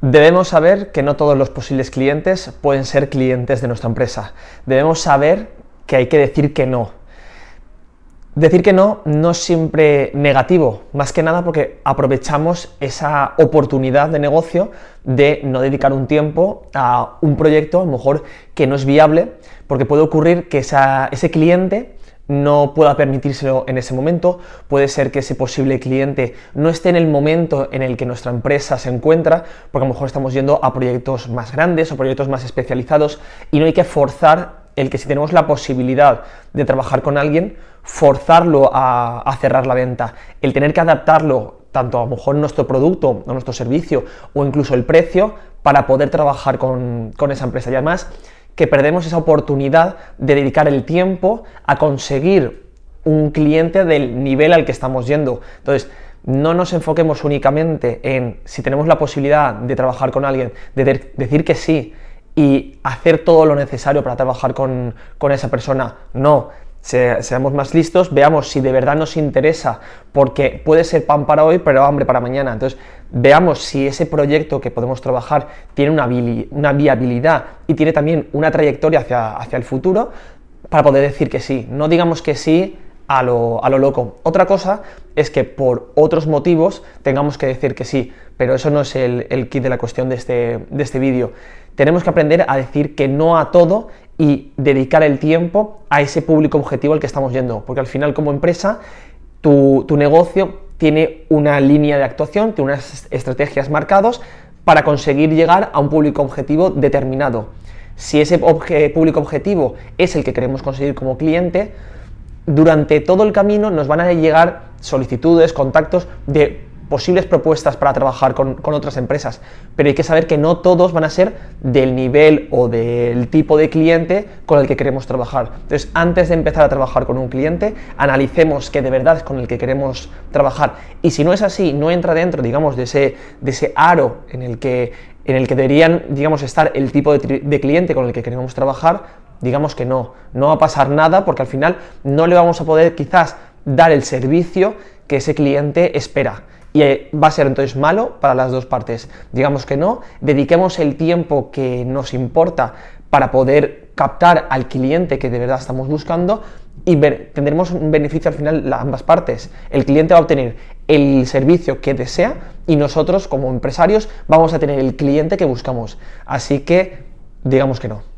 Debemos saber que no todos los posibles clientes pueden ser clientes de nuestra empresa. Debemos saber que hay que decir que no. Decir que no no es siempre negativo, más que nada porque aprovechamos esa oportunidad de negocio de no dedicar un tiempo a un proyecto a lo mejor que no es viable, porque puede ocurrir que ese cliente no pueda permitírselo en ese momento, puede ser que ese posible cliente no esté en el momento en el que nuestra empresa se encuentra, porque a lo mejor estamos yendo a proyectos más grandes o proyectos más especializados y no hay que forzar el que si tenemos la posibilidad de trabajar con alguien, forzarlo a, cerrar la venta, el tener que adaptarlo tanto a lo mejor nuestro producto o nuestro servicio o incluso el precio para poder trabajar con, con esa empresa. Y además que perdemos esa oportunidad de dedicar el tiempo a conseguir un cliente del nivel al que estamos yendo. Entonces, no nos enfoquemos únicamente en si tenemos la posibilidad de trabajar con alguien, de decir que sí y hacer todo lo necesario para trabajar con, esa persona. No, seamos más listos, veamos si de verdad nos interesa, porque puede ser pan para hoy, pero hambre para mañana. Entonces, veamos si ese proyecto que podemos trabajar tiene una, una viabilidad y tiene también una trayectoria hacia, hacia, el futuro para poder decir que sí. No digamos que sí a lo, a lo loco. Otra cosa es que por otros motivos tengamos que decir que sí, pero eso no es el, el kit de la cuestión de este, de este vídeo. Tenemos que aprender a decir que no a todo y dedicar el tiempo a ese público objetivo al que estamos yendo, porque al final como empresa tu, tu negocio tiene una línea de actuación, tiene unas estrategias marcadas para conseguir llegar a un público objetivo determinado. Si ese público objetivo es el que queremos conseguir como cliente, durante todo el camino nos van a llegar solicitudes, contactos de posibles propuestas para trabajar con, otras empresas, pero hay que saber que no todos van a ser del nivel o del tipo de cliente con el que queremos trabajar. Entonces, antes de empezar a trabajar con un cliente, analicemos que de verdad es con el que queremos trabajar. Y si no es así, no entra dentro, digamos, de ese, de ese aro en el que, en el que deberían, digamos, estar el tipo de, de cliente con el que queremos trabajar, digamos que no, no va a pasar nada porque al final no le vamos a poder quizás dar el servicio que ese cliente espera y eh, va a ser entonces malo para las dos partes. Digamos que no, dediquemos el tiempo que nos importa para poder captar al cliente que de verdad estamos buscando y tendremos un beneficio al final ambas partes. El cliente va a obtener el servicio que desea y nosotros como empresarios vamos a tener el cliente que buscamos. Así que digamos que no.